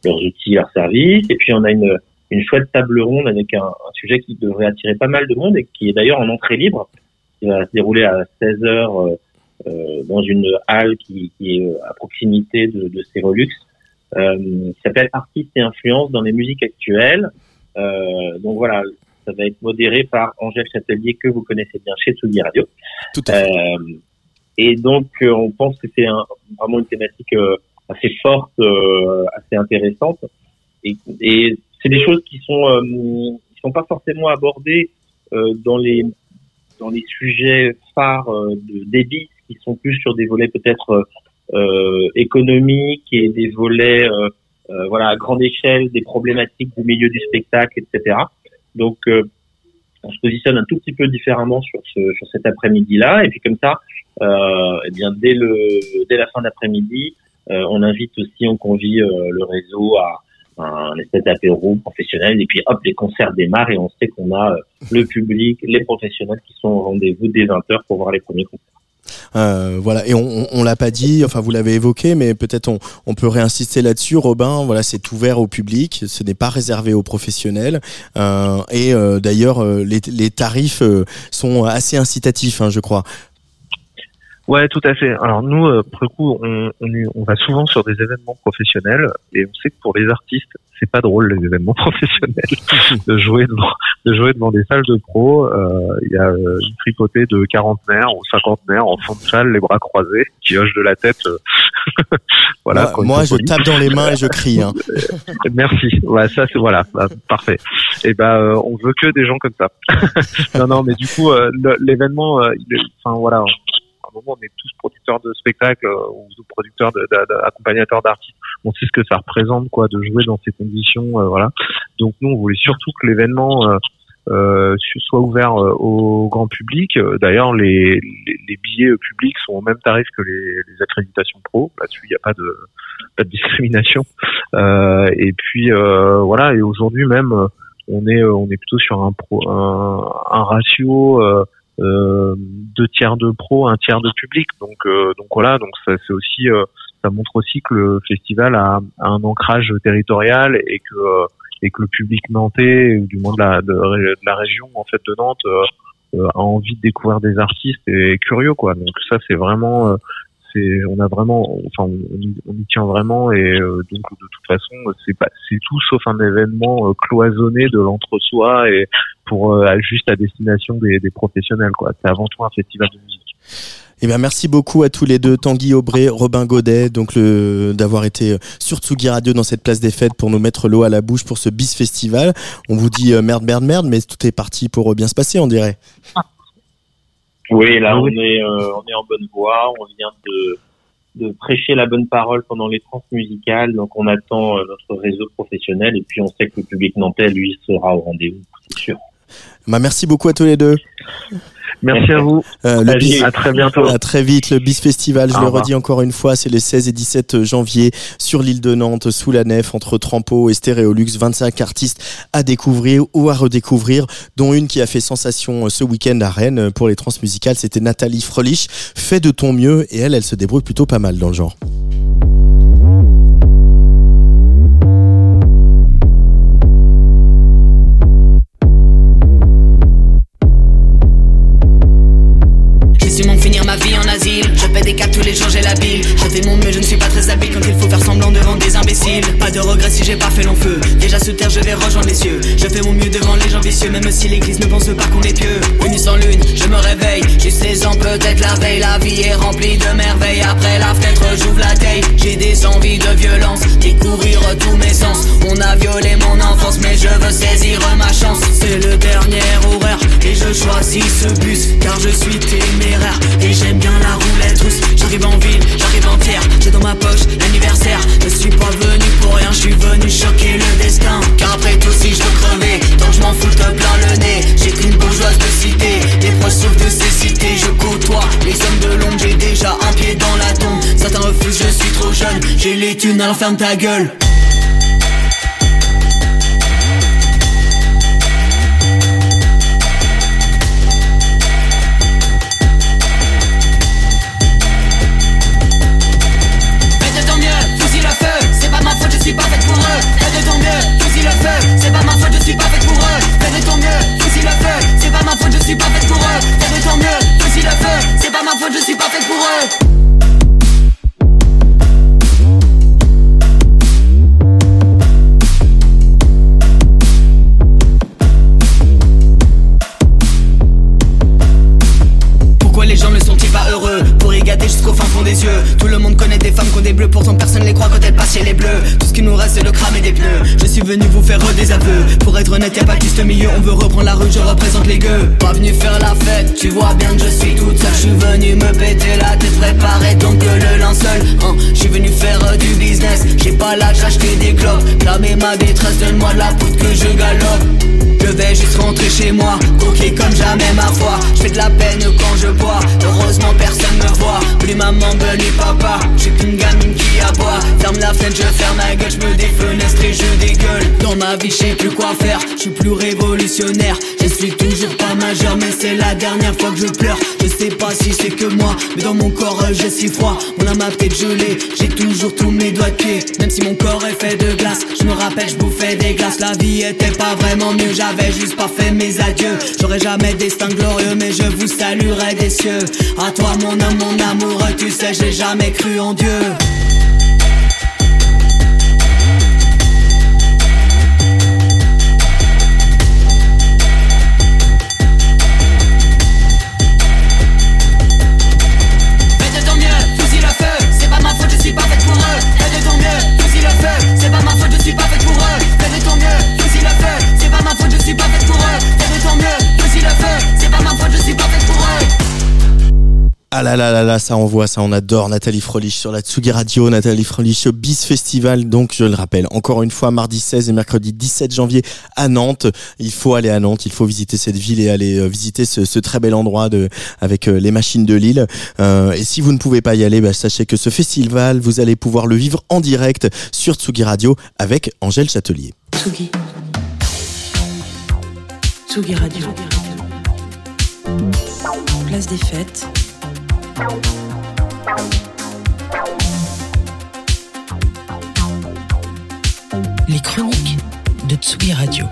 leurs outils, leurs services. Et puis on a une, une chouette table ronde avec un, un sujet qui devrait attirer pas mal de monde et qui est d'ailleurs en entrée libre, qui va se dérouler à 16 heures euh, euh, dans une halle qui, qui est euh, à proximité de, de Cérolux, euh, qui s'appelle Artistes et influences dans les musiques actuelles. Euh, donc voilà, ça va être modéré par Angèle Châtelier que vous connaissez bien chez Tsugi Radio. Tout Euh, et donc euh, on pense que c'est un- vraiment une thématique euh, assez forte, euh, assez intéressante. Et, et c'est des choses qui sont euh, qui sont pas forcément abordées euh, dans les dans les sujets phares euh, de débit, qui sont plus sur des volets peut-être euh, économiques et des volets euh, euh, voilà à grande échelle des problématiques du milieu du spectacle, etc. Donc euh, on se positionne un tout petit peu différemment sur ce sur cet après-midi-là et puis comme ça, euh, eh bien dès le dès la fin d'après-midi, euh, on invite aussi, on convie euh, le réseau à un espèce d'apéro professionnel et puis hop les concerts démarrent et on sait qu'on a euh, le public, les professionnels qui sont au rendez-vous dès 20h pour voir les premiers concerts. Euh, voilà, et on, on, on l'a pas dit, enfin vous l'avez évoqué, mais peut-être on, on peut réinsister là-dessus. Robin, voilà, c'est ouvert au public, ce n'est pas réservé aux professionnels, euh, et euh, d'ailleurs euh, les, les tarifs euh, sont assez incitatifs, hein, je crois. Ouais, tout à fait. Alors nous, pour le coup, on, on, on va souvent sur des événements professionnels et on sait que pour les artistes, c'est pas drôle les événements [LAUGHS] professionnels de jouer devant, de jouer devant des salles de pros. Euh, Il y a euh, une tripotée de quarantenaires ou cinquantenaires en fond de salle, les bras croisés, qui hochent de la tête. euh, [LAUGHS] voilà. moi, je tape dans les mains et je crie. Hein. [LAUGHS] Merci. Ouais, ça c'est voilà, bah, parfait. Et ben euh, on veut que des gens comme ça. non non, mais du coup euh, l'événement, euh, enfin voilà, à un moment on est tous producteurs de spectacles ou producteurs de, de- de- accompagnateurs d'artistes. On sait ce que ça représente quoi de jouer dans ces conditions, euh, voilà. Donc nous on voulait surtout que l'événement euh, euh, soit ouvert euh, au grand public. D'ailleurs, les, les, les billets publics sont au même tarif que les, les accréditations pro. Là-dessus, il n'y a pas de pas de discrimination. Euh, et puis euh, voilà. Et aujourd'hui même, on est on est plutôt sur un pro un, un ratio. Deux tiers de pro, un tiers de public. Donc, donc voilà, donc ça c'est aussi, ça montre aussi que le festival a, un ancrage territorial et que euh, et que le public nantais, ou du moins de la de, la région en fait de Nantes, euh, euh, a envie de découvrir des artistes et est curieux quoi. Donc ça c'est vraiment, euh, c'est, on a vraiment, enfin on, y- tient vraiment et euh, donc de toute façon c'est pas, c'est tout sauf un événement cloisonné de l'entre-soi et pour juste à destination des, des professionnels quoi. C'est avant tout un festival de musique. Eh bien, merci beaucoup à tous les deux, Tanguy Aubray, Robin Godet, donc le d'avoir été euh, sur Tsugi Radio dans cette place des fêtes pour nous mettre l'eau à la bouche pour ce bis festival. On vous dit euh, merde, merde, merde, mais tout est parti pour euh, bien se passer, on dirait. Oui, là, on est, euh, on est en bonne voie. On vient de, de prêcher la bonne parole pendant les trans musicales. Donc, on attend notre réseau professionnel. Et puis, on sait que le public nantais, lui, sera au rendez-vous, c'est sûr. Bah, merci beaucoup à tous les deux. Merci à vous. Euh, le bis, à très bientôt. À très vite. Le bis festival, je le redis encore une fois, c'est les 16 et 17 janvier sur l'île de Nantes, sous la nef, entre Trampo et Stéréolux. 25 artistes à découvrir ou à redécouvrir, dont une qui a fait sensation euh, ce week-end à Rennes pour les transmusicales. C'était Nathalie Frelich. Fais de ton mieux et elle, elle se débrouille plutôt pas mal dans le genre. Je suis mon finir ma vie en asile. Je paie des caps tous les jours, j'ai la bile. Je fais mon mieux, je ne suis pas faire semblant devant des imbéciles. Pas de regret si j'ai pas fait long feu. Déjà sous terre, je vais rejoindre les cieux. Je fais mon mieux devant les gens vicieux, même si l'église ne pense pas qu'on est pieux. Une nuit sans lune, je me réveille. J'ai 16 ans, peut-être la veille. La vie est remplie de merveilles. Après la fenêtre, j'ouvre la taille. J'ai des envies de violence, découvrir tous mes sens. On a violé mon enfance, mais je veux saisir ma chance. C'est le dernier horaire et je choisis ce bus car je suis téméraire et j'aime bien la roulette russe. J'arrive en ville, j'arrive en pierre. J'ai dans ma poche l'anniversaire. Je suis pas venu pour rien, je suis venu choquer le destin. Car après tout, si je crever, donc je m'en fous de plein le nez. J'ai qu'une bourgeoise de cité, les proches sauf de ces cités. Je côtoie les hommes de l'ombre, j'ai déjà un pied dans la tombe. Certains refusent, je suis trop jeune. J'ai les thunes, alors ferme ta gueule. Pas venu faire la fête Tu vois bien que je suis toute seule. Je suis venu me péter la tête Préparer donc le linceul. Hein. Je suis venu faire euh, du business. J'ai pas l'âge d'acheter des globes Clamer ma détresse Donne-moi la poudre que je galope. Je vais juste rentrer chez moi, coquer comme jamais ma foi. Je fais de la peine quand je bois, heureusement personne me voit. Plus maman, papa, j'ai qu'une gamine qui aboie. Ferme la fenêtre, je ferme ma gueule, je me défenestre et je dégueule. Dans ma vie, je sais plus quoi faire, je suis plus révolutionnaire. Je suis toujours pas majeur, mais c'est la dernière fois que je pleure. Je sais pas si c'est que moi, mais dans mon corps j'ai si froid. On a ma tête gelée, j'ai toujours tous mes doigts de pied. Même si mon corps est fait de glace, je me rappelle, je bouffais des glaces. La vie était pas vraiment mieux, j'avais juste pas fait mes adieux. J'aurais jamais destin glorieux, mais je vous saluerai des cieux. À toi, mon homme, mon amoureux, tu sais, j'ai jamais cru en Dieu. Ah là là là là, ça envoie, ça on adore. Nathalie Frolich sur la Tsugi Radio, Nathalie Frolich au BIS Festival. Donc je le rappelle, encore une fois, mardi 16 et mercredi 17 janvier à Nantes. Il faut aller à Nantes, il faut visiter cette ville et aller euh, visiter ce, très bel endroit de, avec euh, les machines de Lille. Euh, et si vous ne pouvez pas y aller, bah, sachez que ce festival, vous allez pouvoir le vivre en direct sur Tsugi Radio avec Angèle Châtelier. Tsugi. Tsugi Radio. Place des fêtes. Les chroniques de Tsugi Radio.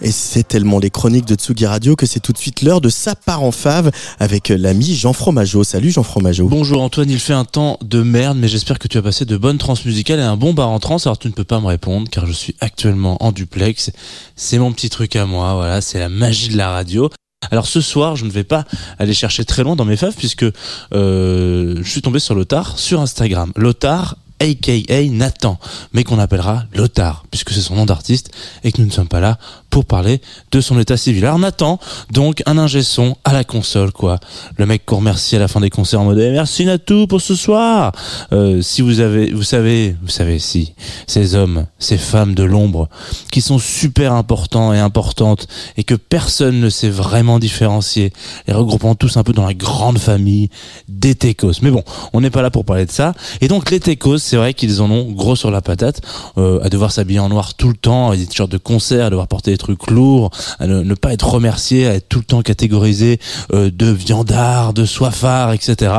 Et c'est tellement les chroniques de Tsugi Radio que c'est tout de suite l'heure de sa part en fave avec l'ami Jean Fromageau. Salut Jean Fromageau. Bonjour Antoine, il fait un temps de merde, mais j'espère que tu as passé de bonnes transmusicales et un bon bar en trans. Alors tu ne peux pas me répondre car je suis actuellement en duplex. C'est mon petit truc à moi, voilà, c'est la magie de la radio. Alors ce soir, je ne vais pas aller chercher très loin dans mes faves puisque euh, je suis tombé sur Lothar sur Instagram. Lothar aka Nathan, mais qu'on appellera Lothar, puisque c'est son nom d'artiste, et que nous ne sommes pas là pour parler de son état civil. Alors Nathan, donc un ingé son à la console, quoi. Le mec qu'on remercie à la fin des concerts en mode eh, merci Natou pour ce soir. Euh, si vous avez, vous savez, vous savez si ces hommes, ces femmes de l'ombre, qui sont super importants et importantes et que personne ne sait vraiment différencier, les regroupant tous un peu dans la grande famille des techos. Mais bon, on n'est pas là pour parler de ça. Et donc les techos, c'est vrai qu'ils en ont gros sur la patate, euh, à devoir s'habiller en noir tout le temps, avec des t-shirts de concert, à devoir porter trucs lourds, à ne, pas être remercié, à être tout le temps catégorisé euh, de viandard, de soifard, etc.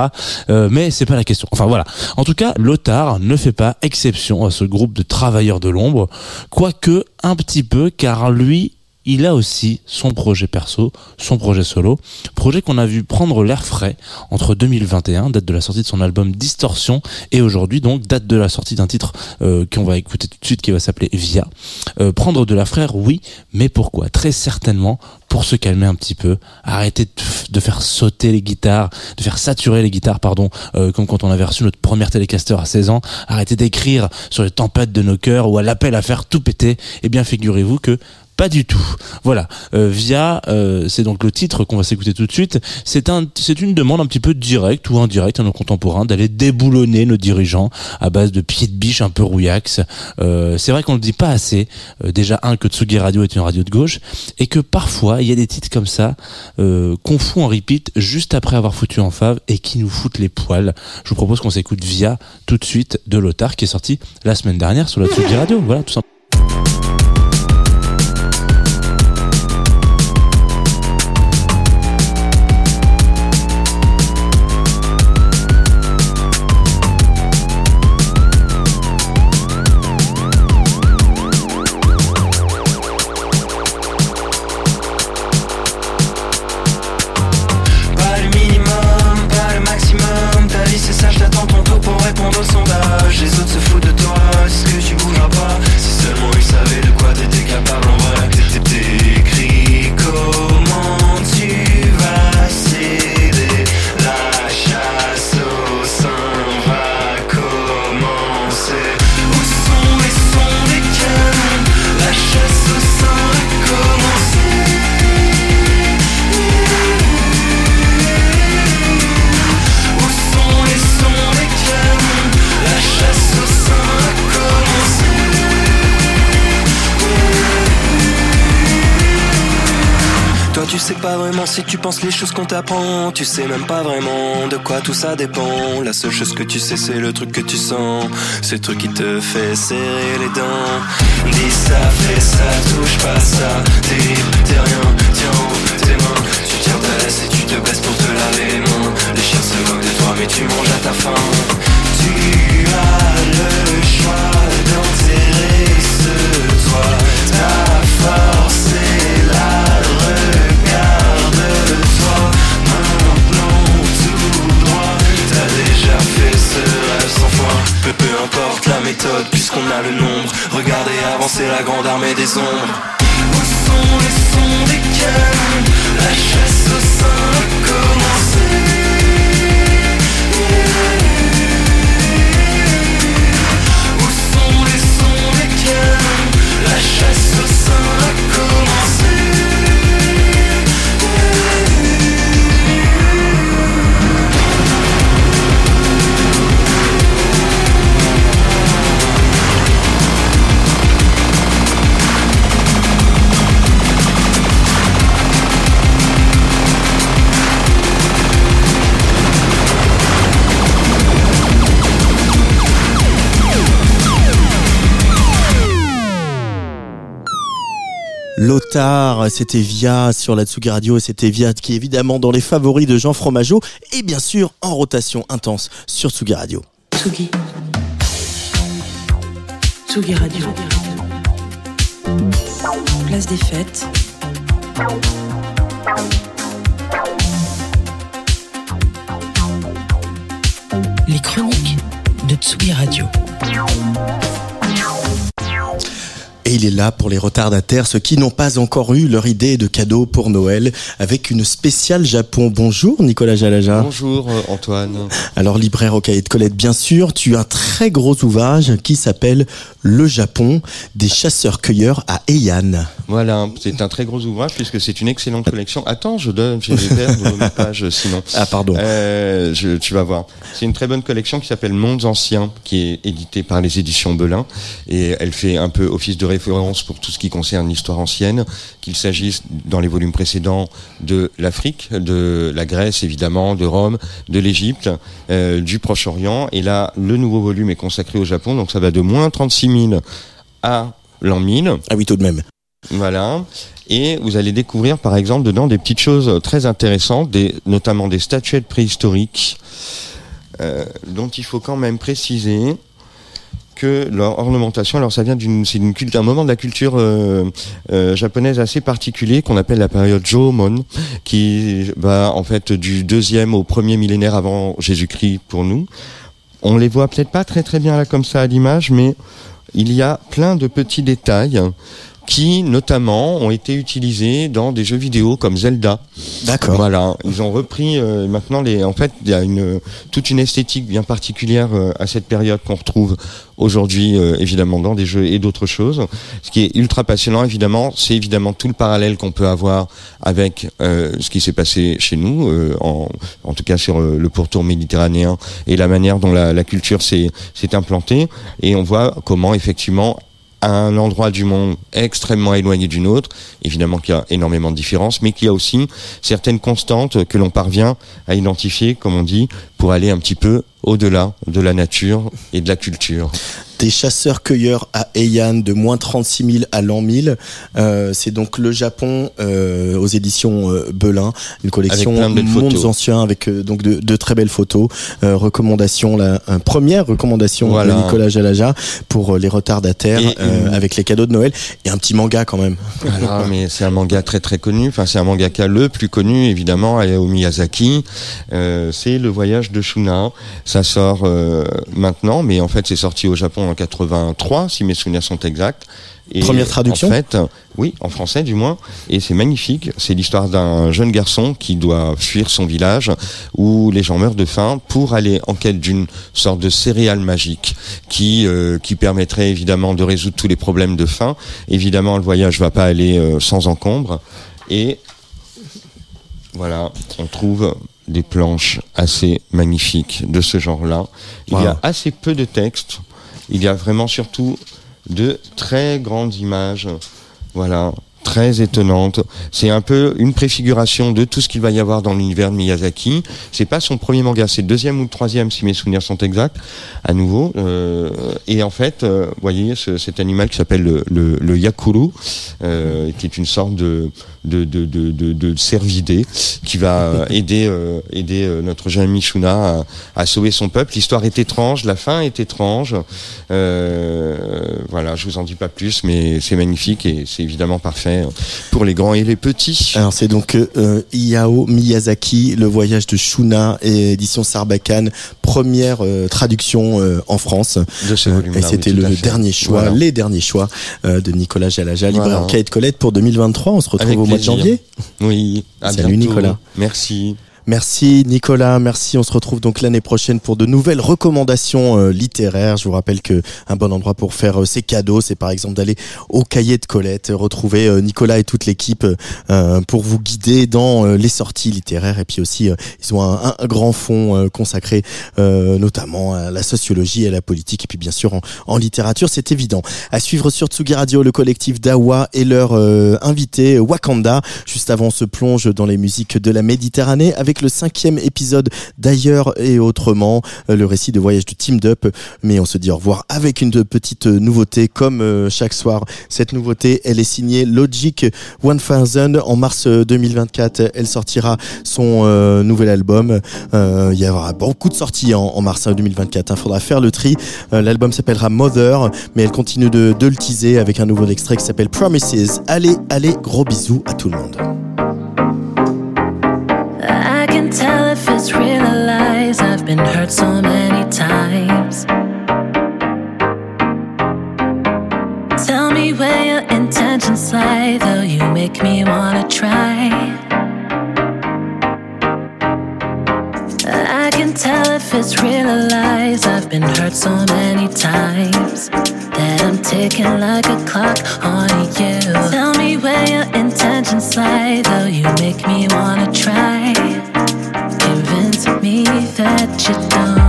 Euh, mais c'est pas la question. Enfin voilà. En tout cas, Lothar ne fait pas exception à ce groupe de travailleurs de l'ombre, quoique un petit peu, car lui, il a aussi son projet perso, son projet solo, projet qu'on a vu prendre l'air frais entre 2021, date de la sortie de son album Distorsion, et aujourd'hui donc date de la sortie d'un titre euh, qu'on va écouter tout de suite qui va s'appeler Via. Euh, prendre de l'air frais, oui, mais pourquoi? Très certainement pour se calmer un petit peu, arrêter de, faire sauter les guitares, de faire saturer les guitares, pardon, euh, comme quand on avait reçu notre première télécaster à 16 ans, arrêter d'écrire sur les tempêtes de nos cœurs ou à l'appel à faire tout péter, eh bien figurez-vous que pas du tout. Voilà. Euh, via, euh, c'est donc le titre qu'on va s'écouter tout de suite. C'est un, c'est une demande un petit peu directe ou indirecte à nos contemporains d'aller déboulonner nos dirigeants à base de pieds de biche un peu rouillax. Euh, c'est vrai qu'on le dit pas assez. Déjà un que Tsugi Radio est une radio de gauche et que parfois il y a des titres comme ça qu'on fout en repeat juste après avoir foutu en fave et qui nous foutent les poils. Je vous propose qu'on s'écoute via tout de suite de Lothar qui est sorti la semaine dernière sur la Tsugi Radio. Voilà tout simplement. Si tu penses les choses qu'on t'apprend Tu sais même pas vraiment de quoi tout ça dépend. La seule chose que tu sais c'est le truc que tu sens. Ce truc qui te fait serrer les dents. Dis ça, fais ça, touche pas ça. T'es libre, t'es rien, tiens haut tes mains. Tu tires ta laisse et tu te baisses pour te laver les mains. Les chiens se moquent de toi mais tu manges à ta faim. Tu as le choix d'enterrer peu, peu importe la méthode puisqu'on a le nombre. Regardez avancer la grande armée des ombres. Où sont les sons La chasse au Lothar, c'était Via sur la Tsugi Radio et c'était Via qui est évidemment dans les favoris de Jean Fromageau et bien sûr en rotation intense sur Tsugi Radio. Tsugi. Tsugi Radio. Place des fêtes. Les chroniques de Tsugi Radio. Et il est là pour les retardataires, ceux qui n'ont pas encore eu leur idée de cadeau pour Noël, avec une spéciale Japon. Bonjour Nicolas Jalaja. Bonjour euh, Antoine. Alors libraire au cahier de Colette, bien sûr, tu as un très gros ouvrage qui s'appelle Le Japon, des chasseurs-cueilleurs à Heian. Voilà, c'est un très gros ouvrage puisque c'est une excellente collection. Attends, je donne, j'ai pertes mes pages sinon. Ah pardon. Euh, je, tu vas voir. C'est une très bonne collection qui s'appelle Mondes Anciens, qui est éditée par les éditions Belin. Et elle fait un peu office de référence pour tout ce qui concerne l'histoire ancienne, qu'il s'agisse dans les volumes précédents de l'Afrique, de la Grèce évidemment, de Rome, de l'Égypte, euh, du Proche-Orient. Et là, le nouveau volume est consacré au Japon, donc ça va de moins 36 000 à l'an 1000. Ah oui, tout de même. Voilà. Et vous allez découvrir, par exemple, dedans des petites choses très intéressantes, des, notamment des statuettes préhistoriques, euh, dont il faut quand même préciser que leur ornementation, alors ça vient d'une, c'est une culte, un moment de la culture euh, euh, japonaise assez particulier qu'on appelle la période Jomon, qui va en fait du deuxième au premier millénaire avant Jésus-Christ pour nous. On les voit peut-être pas très très bien là comme ça à l'image, mais il y a plein de petits détails qui notamment ont été utilisés dans des jeux vidéo comme Zelda. D'accord. Voilà, ils ont repris euh, maintenant les. En fait, il y a une toute une esthétique bien particulière euh, à cette période qu'on retrouve aujourd'hui euh, évidemment dans des jeux et d'autres choses. Ce qui est ultra passionnant évidemment, c'est évidemment tout le parallèle qu'on peut avoir avec euh, ce qui s'est passé chez nous, euh, en, en tout cas sur euh, le pourtour méditerranéen et la manière dont la, la culture s'est s'est implantée. Et on voit comment effectivement à un endroit du monde extrêmement éloigné d'une autre, évidemment qu'il y a énormément de différences, mais qu'il y a aussi certaines constantes que l'on parvient à identifier, comme on dit, pour aller un petit peu au-delà de la nature et de la culture. Des chasseurs-cueilleurs à Heian de moins 36 000 à l'an 1000. Euh, c'est donc le Japon euh, aux éditions euh, Belin, une collection de mondes photos. anciens avec donc de, de très belles photos. Recommandation, la première recommandation Voilà. de Nicolas Jalaja pour les retardataires Et avec les cadeaux de Noël et un petit manga quand même. Voilà, mais c'est un manga très très connu. Enfin, c'est un mangaka le plus connu, évidemment, Hayao Miyazaki. C'est Le Voyage de Shuna. Ça sort maintenant, mais en fait, c'est sorti au Japon en 83, si mes souvenirs sont exacts. Et Première traduction En fait, oui, en français du moins. Et c'est magnifique. C'est l'histoire d'un jeune garçon qui doit fuir son village où les gens meurent de faim pour aller en quête d'une sorte de céréale magique qui euh, qui permettrait évidemment de résoudre tous les problèmes de faim. Évidemment, le voyage va pas aller euh, sans encombre. Et voilà, on trouve des planches assez magnifiques de ce genre-là. Il y a assez peu de texte. Il y a vraiment surtout de très grandes images. Voilà. Très étonnantes. C'est un peu une préfiguration de tout ce qu'il va y avoir dans l'univers de Miyazaki. C'est pas son premier manga, c'est le deuxième ou le troisième si mes souvenirs sont exacts, à nouveau. Euh, et en fait, euh, vous voyez, ce- cet animal qui s'appelle le, le, le yakuru, euh, qui est une sorte de de, de, de, de, cervidé qui va [LAUGHS] aider aider notre jeune Mishuna à, à sauver son peuple. L'histoire est étrange, la fin est étrange. Euh, voilà, je vous en dis pas plus, mais c'est magnifique et c'est évidemment parfait pour les grands et les petits. Alors c'est donc euh, Miyazaki, le voyage de Shuna, et édition Sarbacane, première euh, traduction euh, en France. De ce volume-là, et c'était le dernier choix, Voilà. les derniers choix euh, de Nicolas Jalaja, libraire Voilà. en cahier de Colette pour 2023. On se retrouve Avec au mois de janvier. Oui. à Salut, bientôt. Nicolas. Merci. Merci Nicolas, merci. On se retrouve donc l'année prochaine pour de nouvelles recommandations euh, littéraires. Je vous rappelle que un bon endroit pour faire euh, ses cadeaux, c'est par exemple d'aller au cahier de Colette, retrouver euh, Nicolas et toute l'équipe euh, pour vous guider dans les sorties littéraires. Et puis aussi, ils ont un, grand fond euh, consacré notamment à la sociologie à la politique. Et puis bien sûr en, littérature, c'est évident. À suivre sur Tsugi Radio, le collectif Dawa et leur invité Wakanda. Juste avant, on se plonge dans les musiques de la Méditerranée avec le cinquième épisode d'ailleurs et autrement, euh, le récit de voyage de Team Up. Mais on se dit au revoir avec une petite nouveauté comme euh, chaque soir. Cette nouveauté, elle est signée Logic 1000 en mars 2024. Elle sortira son euh, nouvel album. Euh, il y aura beaucoup de sorties en, mars 2024. Il faudra faire le tri. Euh, L'album s'appellera Mother, mais elle continue de, de le teaser avec un nouveau extrait qui s'appelle Promises. Allez, allez, gros bisous à tout le monde. Been hurt so many times. Tell me where your intentions lie, though you make me wanna try. I can tell if it's real or lies. I've been hurt so many times that I'm ticking like a clock on you. Tell me where your intentions lie, though you make me wanna try. That you don't.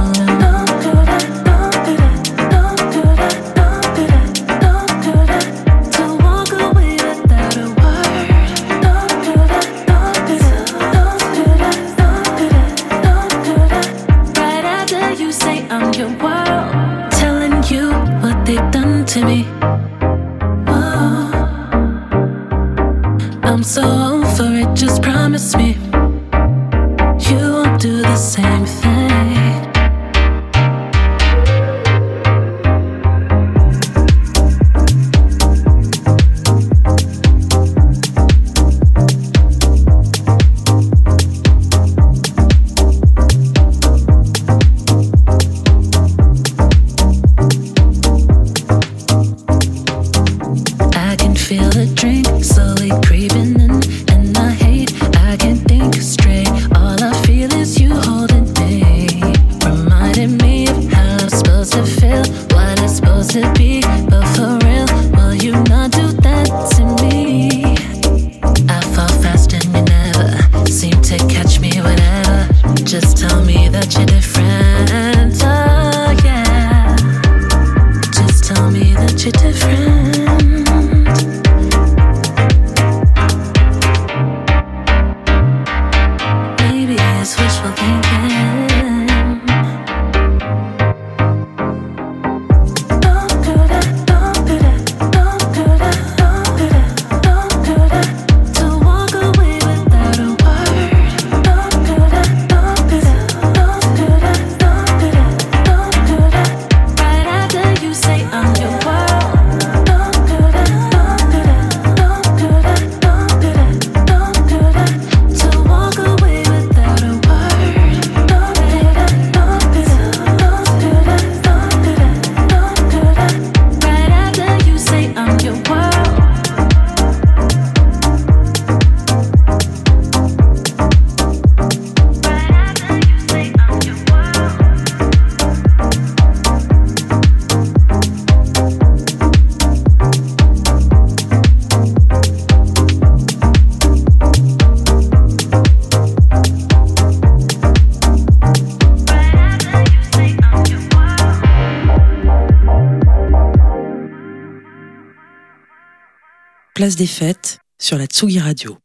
Place des fêtes sur la Tsugi Radio.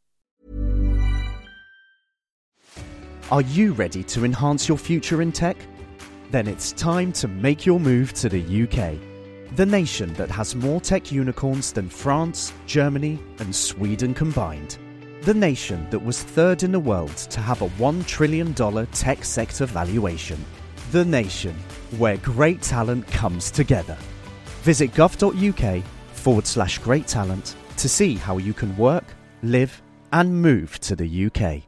Are you ready to enhance your future in tech? Then it's time to make your move to the UK, the nation that has more tech unicorns than France, Germany, and Sweden combined. The nation that was third in the world to have a $1 trillion tech sector valuation. The nation where great talent comes together. Visit gov.uk forward slash great talent to see how you can work, live, and move to the UK.